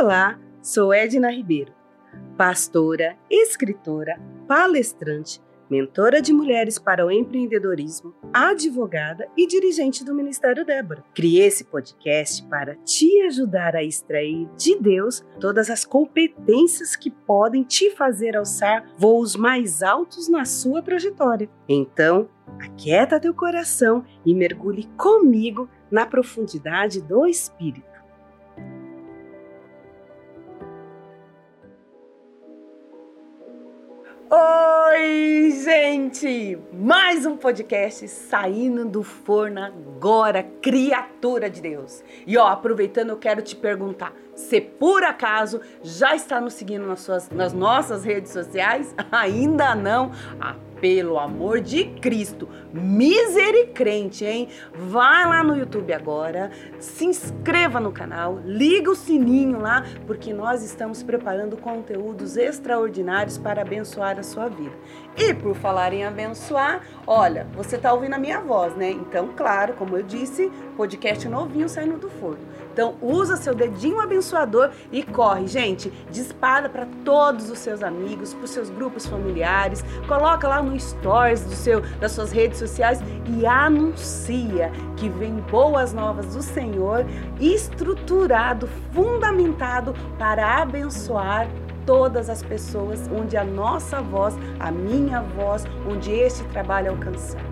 Olá, sou Edna Ribeiro, pastora, escritora, palestrante, mentora de mulheres para o empreendedorismo, advogada e dirigente do Ministério Débora. Criei esse podcast para te ajudar a extrair de Deus todas as competências que podem te fazer alçar voos mais altos na sua trajetória. Então, aquieta teu coração e mergulhe comigo na profundidade do Espírito. Gente! Mais um podcast saindo do forno agora, criatura de Deus. E ó, aproveitando, eu quero te perguntar: se por acaso já está nos seguindo nas, suas, nas nossas redes sociais? Ainda não? Ah, pelo amor de Cristo, misericrente, hein? Vai lá no YouTube agora, se inscreva no canal, liga o sininho lá, porque nós estamos preparando conteúdos extraordinários para abençoar a sua vida. E por falar em abençoar, olha, você tá ouvindo a minha voz, né? Então, claro, como eu disse, podcast novinho saindo do forno. Então, usa seu dedinho abençoador e corre, gente. Dispara para todos os seus amigos, para os seus grupos familiares, coloca lá no stories do seu, das suas redes sociais e anuncia que vem boas novas do Senhor, estruturado, fundamentado para abençoar todas as pessoas, onde a nossa voz, a minha voz, onde este trabalho alcançar.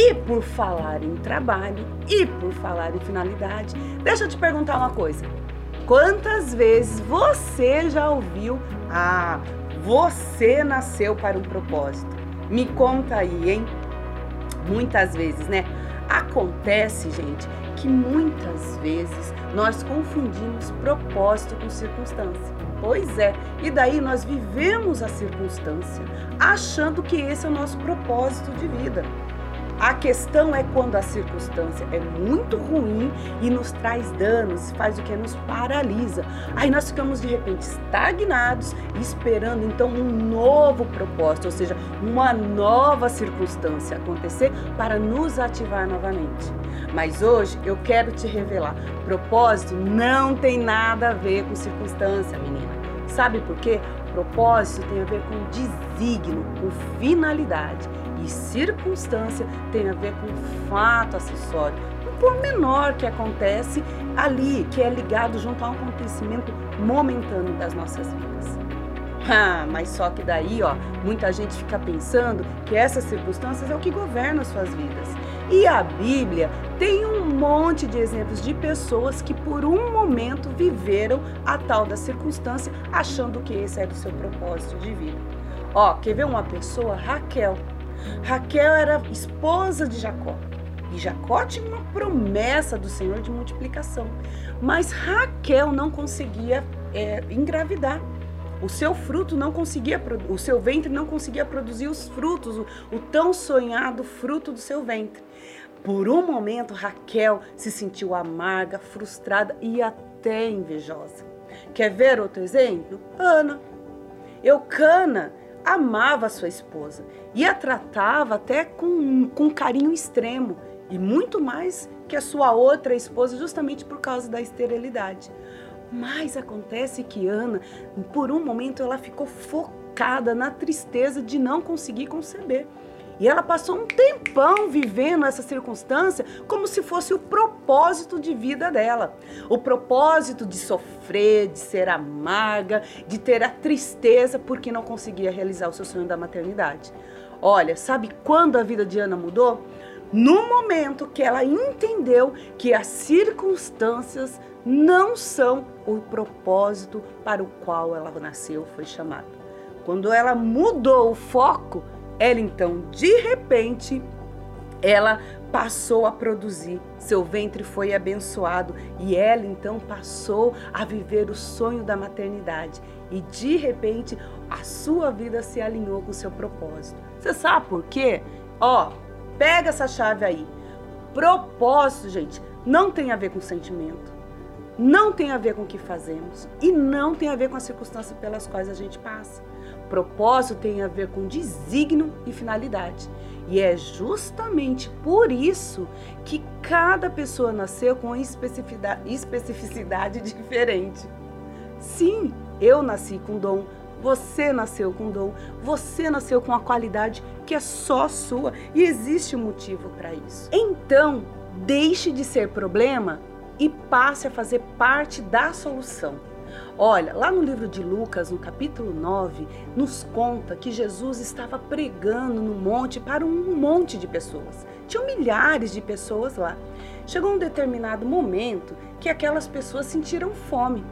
E por falar em trabalho e por falar em finalidade, deixa eu te perguntar uma coisa. Quantas vezes você já ouviu ah, você nasceu para um propósito? Me conta aí, hein? Muitas vezes, né? Acontece, gente, que muitas vezes nós confundimos propósito com circunstância. Pois é, e daí nós vivemos a circunstância achando que esse é o nosso propósito de vida. A questão é quando a circunstância é muito ruim e nos traz danos, faz o que? Nos paralisa. Aí nós ficamos de repente estagnados, esperando então um novo propósito, ou seja, uma nova circunstância acontecer para nos ativar novamente. Mas hoje eu quero te revelar: propósito não tem nada a ver com circunstância, menina. Sabe por quê? Propósito tem a ver com desígnio, com finalidade. Circunstância tem a ver com fato acessório, um pormenor que acontece ali, que é ligado junto a um acontecimento momentâneo das nossas vidas. Ah, mas só que daí, ó, muita gente fica pensando que essas circunstâncias é o que governa as suas vidas. E a Bíblia tem um monte de exemplos de pessoas que por um momento viveram a tal da circunstância achando que esse era o seu propósito de vida. Ó, quer ver uma pessoa? Raquel. Raquel era esposa de Jacó. E Jacó tinha uma promessa do Senhor de multiplicação. Mas Raquel não conseguia é, engravidar. O seu fruto não conseguia, o seu ventre não conseguia produzir os frutos, o, o tão sonhado fruto do seu ventre. Por um momento, Raquel se sentiu amarga, frustrada e até invejosa. Quer ver outro exemplo? Ana. Eucana amava sua esposa e a tratava até com, com carinho extremo e muito mais que a sua outra esposa, justamente por causa da esterilidade. Mas acontece que Ana, por um momento, ela ficou focada na tristeza de não conseguir conceber. E ela passou um tempão vivendo essa circunstância como se fosse o propósito de vida dela. O propósito de sofrer, de ser amarga, de ter a tristeza porque não conseguia realizar o seu sonho da maternidade. Olha, sabe quando a vida de Ana mudou? No momento que ela entendeu que as circunstâncias não são o propósito para o qual ela nasceu, foi chamada. Quando ela mudou o foco, ela então, de repente, ela passou a produzir, seu ventre foi abençoado e ela então passou a viver o sonho da maternidade. E de repente, a sua vida se alinhou com o seu propósito. Você sabe por quê? Ó, pega essa chave aí. Propósito, gente, não tem a ver com sentimento não tem a ver com o que fazemos e não tem a ver com as circunstâncias pelas quais a gente passa. Propósito tem a ver com desígnio e finalidade. E é justamente por isso que cada pessoa nasceu com especificidade, especificidade diferente. Sim, eu nasci com dom, você nasceu com dom, você nasceu com a qualidade que é só sua e existe um motivo para isso. Então, deixe de ser problema e passe a fazer parte da solução. Olha, lá no livro de Lucas, no capítulo 9, nos conta que Jesus estava pregando no monte para um monte de pessoas. Tinham milhares de pessoas lá. Chegou um determinado momento que aquelas pessoas sentiram fome.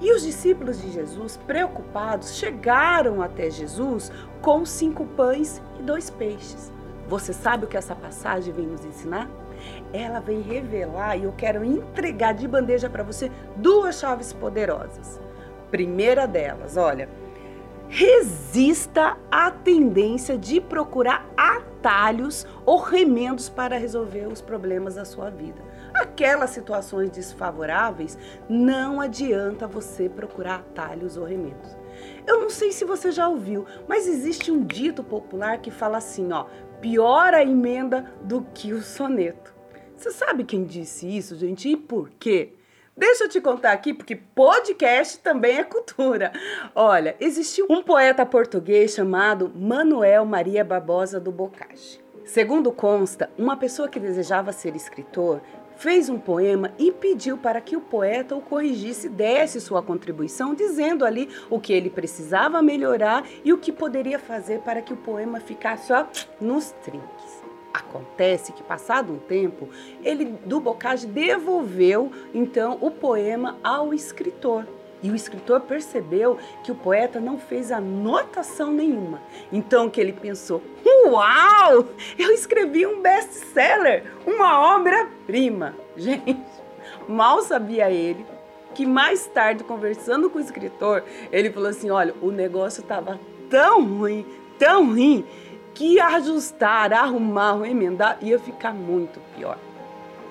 E os discípulos de Jesus, preocupados, chegaram até Jesus com cinco pães e dois peixes. Você sabe o que essa passagem vem nos ensinar? Ela vem revelar e eu quero entregar de bandeja para você duas chaves poderosas. Primeira delas, olha, resista à tendência de procurar atalhos ou remendos para resolver os problemas da sua vida aquelas situações desfavoráveis, não adianta você procurar atalhos ou remendos. Eu não sei se você já ouviu, mas existe um dito popular que fala assim, ó, pior a emenda do que o soneto. Você sabe quem disse isso, gente? E por quê? Deixa eu te contar aqui, porque podcast também é cultura. Olha, existiu um poeta português chamado Manuel Maria Barbosa do Bocage. Segundo consta, uma pessoa que desejava ser escritor fez um poema e pediu para que o poeta o corrigisse, desse sua contribuição, dizendo ali o que ele precisava melhorar e o que poderia fazer para que o poema ficasse ó, nos trinques. Acontece que, passado um tempo, ele do Bocage devolveu então o poema ao escritor. E o escritor percebeu que o poeta não fez anotação nenhuma. Então que ele pensou: "Uau! Eu escrevi um best-seller, uma obra-prima". Gente, mal sabia ele que mais tarde conversando com o escritor, ele falou assim: "Olha, o negócio estava tão ruim, tão ruim, que ajustar, arrumar, emendar ia ficar muito pior".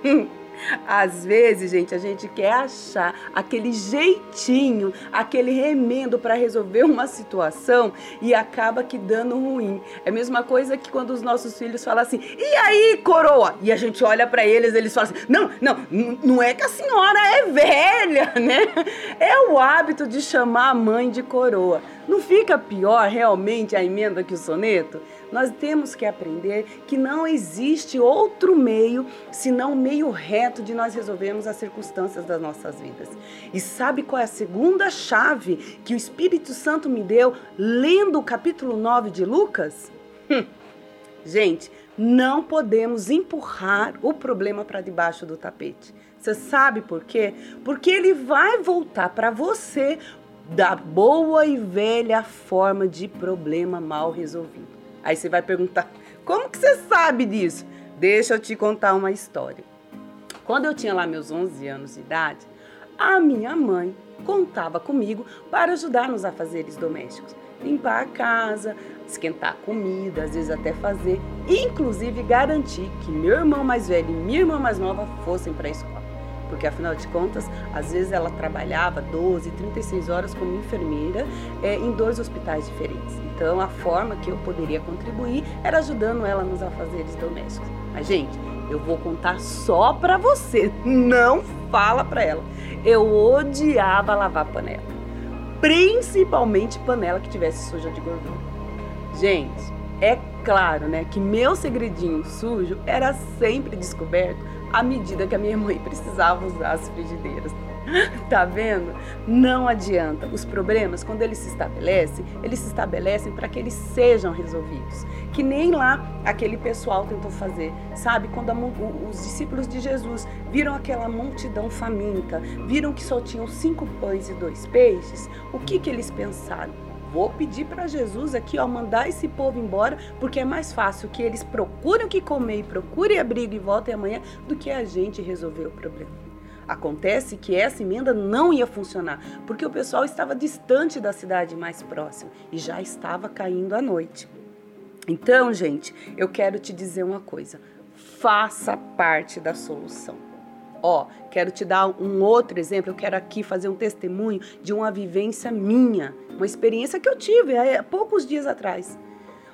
Às vezes, gente, a gente quer achar aquele jeitinho, aquele remendo para resolver uma situação e acaba que dando ruim. É a mesma coisa que quando os nossos filhos falam assim: "E aí, coroa?" E a gente olha para eles, eles falam assim: "Não, não, não é que a senhora é velha, né?" É o hábito de chamar a mãe de coroa. Não fica pior realmente a emenda que o soneto? Nós temos que aprender que não existe outro meio senão o meio reto de nós resolvermos as circunstâncias das nossas vidas. E sabe qual é a segunda chave que o Espírito Santo me deu lendo o capítulo 9 de Lucas? Hum. Gente, não podemos empurrar o problema para debaixo do tapete. Você sabe por quê? Porque ele vai voltar para você da boa e velha forma de problema mal resolvido. Aí você vai perguntar: como que você sabe disso? Deixa eu te contar uma história. Quando eu tinha lá meus 11 anos de idade, a minha mãe contava comigo para ajudar nos afazeres domésticos. Limpar a casa, esquentar comida, às vezes até fazer, inclusive garantir que meu irmão mais velho e minha irmã mais nova fossem para a escola porque afinal de contas, às vezes ela trabalhava 12, 36 horas como enfermeira é, em dois hospitais diferentes. Então, a forma que eu poderia contribuir era ajudando ela nos afazeres domésticos. Mas, gente, eu vou contar só pra você, não fala pra ela. Eu odiava lavar panela, principalmente panela que tivesse suja de gordura. Gente, é claro, né, que meu segredinho sujo era sempre descoberto à medida que a minha mãe precisava usar as frigideiras. Tá vendo? Não adianta. Os problemas, quando eles se estabelecem, eles se estabelecem para que eles sejam resolvidos. Que nem lá aquele pessoal tentou fazer. Sabe? Quando a, os discípulos de Jesus viram aquela multidão faminta, viram que só tinham cinco pães e dois peixes, o que, que eles pensaram? Vou pedir para Jesus aqui, ó, mandar esse povo embora, porque é mais fácil que eles procurem o que comer e procurem abrigo e voltem amanhã do que a gente resolver o problema. Acontece que essa emenda não ia funcionar, porque o pessoal estava distante da cidade mais próxima e já estava caindo a noite. Então, gente, eu quero te dizer uma coisa: faça parte da solução. Ó, quero te dar um outro exemplo, eu quero aqui fazer um testemunho de uma vivência minha, uma experiência que eu tive há poucos dias atrás.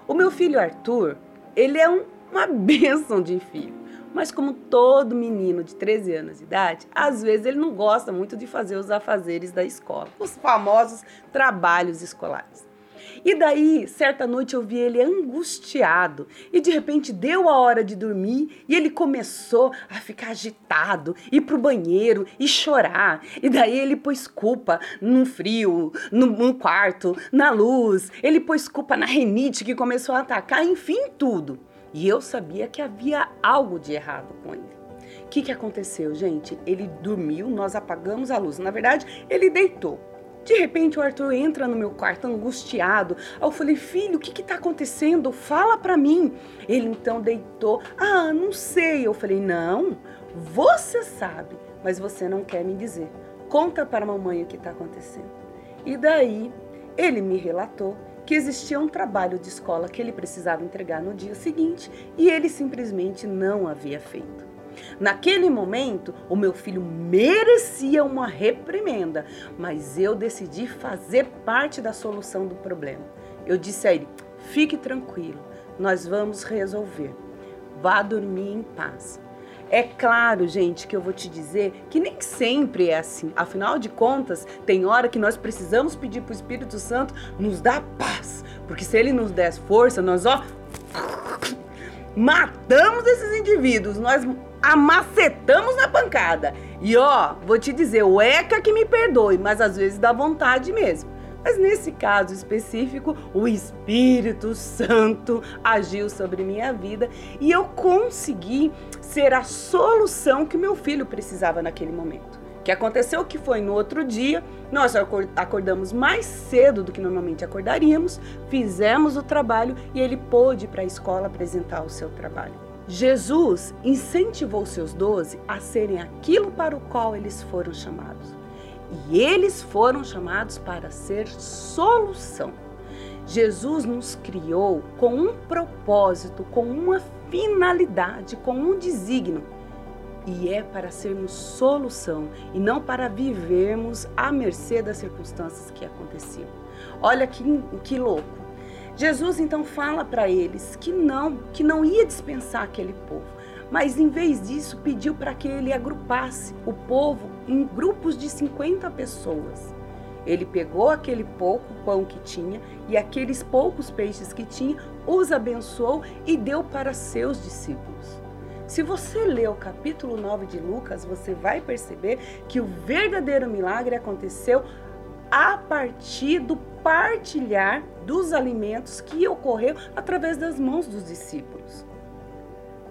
O meu filho Arthur, ele é um, uma bênção de filho. Mas como todo menino de 13 anos de idade, às vezes ele não gosta muito de fazer os afazeres da escola, os famosos trabalhos escolares. E daí, certa noite eu vi ele angustiado e de repente deu a hora de dormir e ele começou a ficar agitado, ir pro banheiro e chorar. E daí ele pôs culpa no frio, no, no quarto, na luz, ele pôs culpa na renite que começou a atacar, enfim, tudo. E eu sabia que havia algo de errado com ele. O que, que aconteceu, gente? Ele dormiu, nós apagamos a luz. Na verdade, ele deitou. De repente o Arthur entra no meu quarto angustiado. Eu falei, filho, o que está acontecendo? Fala para mim. Ele então deitou. Ah, não sei. Eu falei, não, você sabe, mas você não quer me dizer. Conta para a mamãe o que está acontecendo. E daí ele me relatou que existia um trabalho de escola que ele precisava entregar no dia seguinte e ele simplesmente não havia feito. Naquele momento, o meu filho merecia uma reprimenda, mas eu decidi fazer parte da solução do problema. Eu disse a ele: fique tranquilo, nós vamos resolver. Vá dormir em paz. É claro, gente, que eu vou te dizer que nem sempre é assim. Afinal de contas, tem hora que nós precisamos pedir para o Espírito Santo nos dar paz. Porque se ele nos der força, nós, ó, matamos esses indivíduos. Nós amacetamos na pancada. E ó, vou te dizer, o ECA que me perdoe, mas às vezes dá vontade mesmo. Mas nesse caso específico, o Espírito Santo agiu sobre minha vida e eu consegui ser a solução que meu filho precisava naquele momento. O que aconteceu que foi no outro dia, nós acordamos mais cedo do que normalmente acordaríamos, fizemos o trabalho e ele pôde ir para a escola apresentar o seu trabalho. Jesus incentivou seus doze a serem aquilo para o qual eles foram chamados. E eles foram chamados para ser solução. Jesus nos criou com um propósito, com uma finalidade, com um desígnio. E é para sermos solução e não para vivermos à mercê das circunstâncias que aconteciam. Olha que, que louco. Jesus então fala para eles que não, que não ia dispensar aquele povo, mas em vez disso pediu para que ele agrupasse o povo em grupos de 50 pessoas. Ele pegou aquele pouco pão que tinha e aqueles poucos peixes que tinha, os abençoou e deu para seus discípulos. Se você ler o capítulo 9 de Lucas, você vai perceber que o verdadeiro milagre aconteceu a partir do partilhar dos alimentos que ocorreu através das mãos dos discípulos.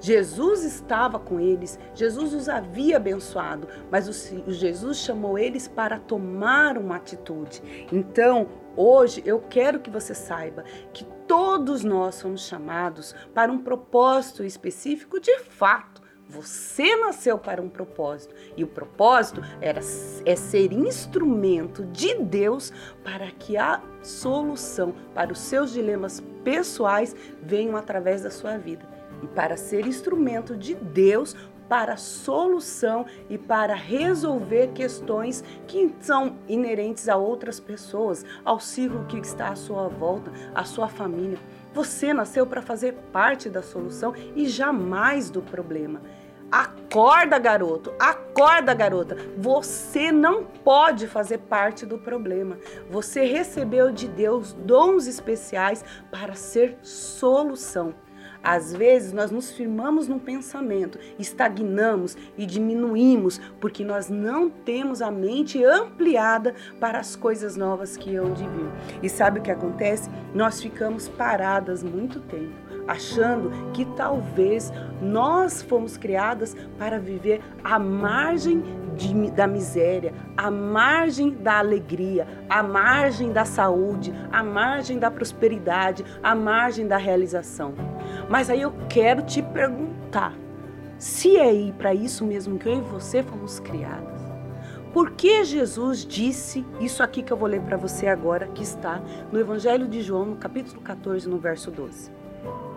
Jesus estava com eles, Jesus os havia abençoado, mas o Jesus chamou eles para tomar uma atitude. Então, hoje eu quero que você saiba que todos nós somos chamados para um propósito específico de fato. Você nasceu para um propósito e o propósito era é ser instrumento de Deus para que a solução para os seus dilemas pessoais venham através da sua vida e para ser instrumento de Deus para solução e para resolver questões que são inerentes a outras pessoas, ao ciclo que está à sua volta, à sua família. Você nasceu para fazer parte da solução e jamais do problema. Acorda, garoto, acorda, garota. Você não pode fazer parte do problema. Você recebeu de Deus dons especiais para ser solução. Às vezes nós nos firmamos num pensamento, estagnamos e diminuímos porque nós não temos a mente ampliada para as coisas novas que hão de vir. E sabe o que acontece? Nós ficamos paradas muito tempo, achando que talvez nós fomos criadas para viver à margem de, da miséria, à margem da alegria, à margem da saúde, à margem da prosperidade, à margem da realização. Mas aí eu quero te perguntar: se é para isso mesmo que eu e você fomos criadas, por que Jesus disse isso aqui que eu vou ler para você agora, que está no Evangelho de João, no capítulo 14, no verso 12?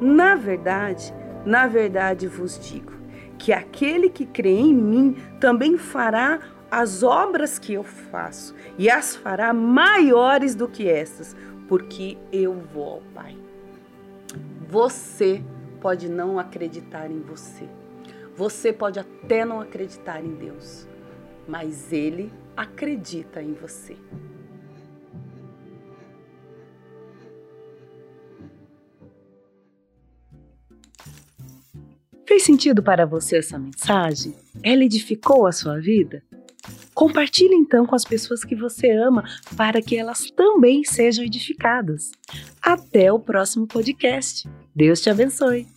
Na verdade, na verdade vos digo que aquele que crê em mim também fará as obras que eu faço e as fará maiores do que essas, porque eu vou ao Pai. Você pode não acreditar em você. Você pode até não acreditar em Deus, mas Ele acredita em você. Fez sentido para você essa mensagem? Ela edificou a sua vida? Compartilhe então com as pessoas que você ama para que elas também sejam edificadas. Até o próximo podcast. Deus te abençoe.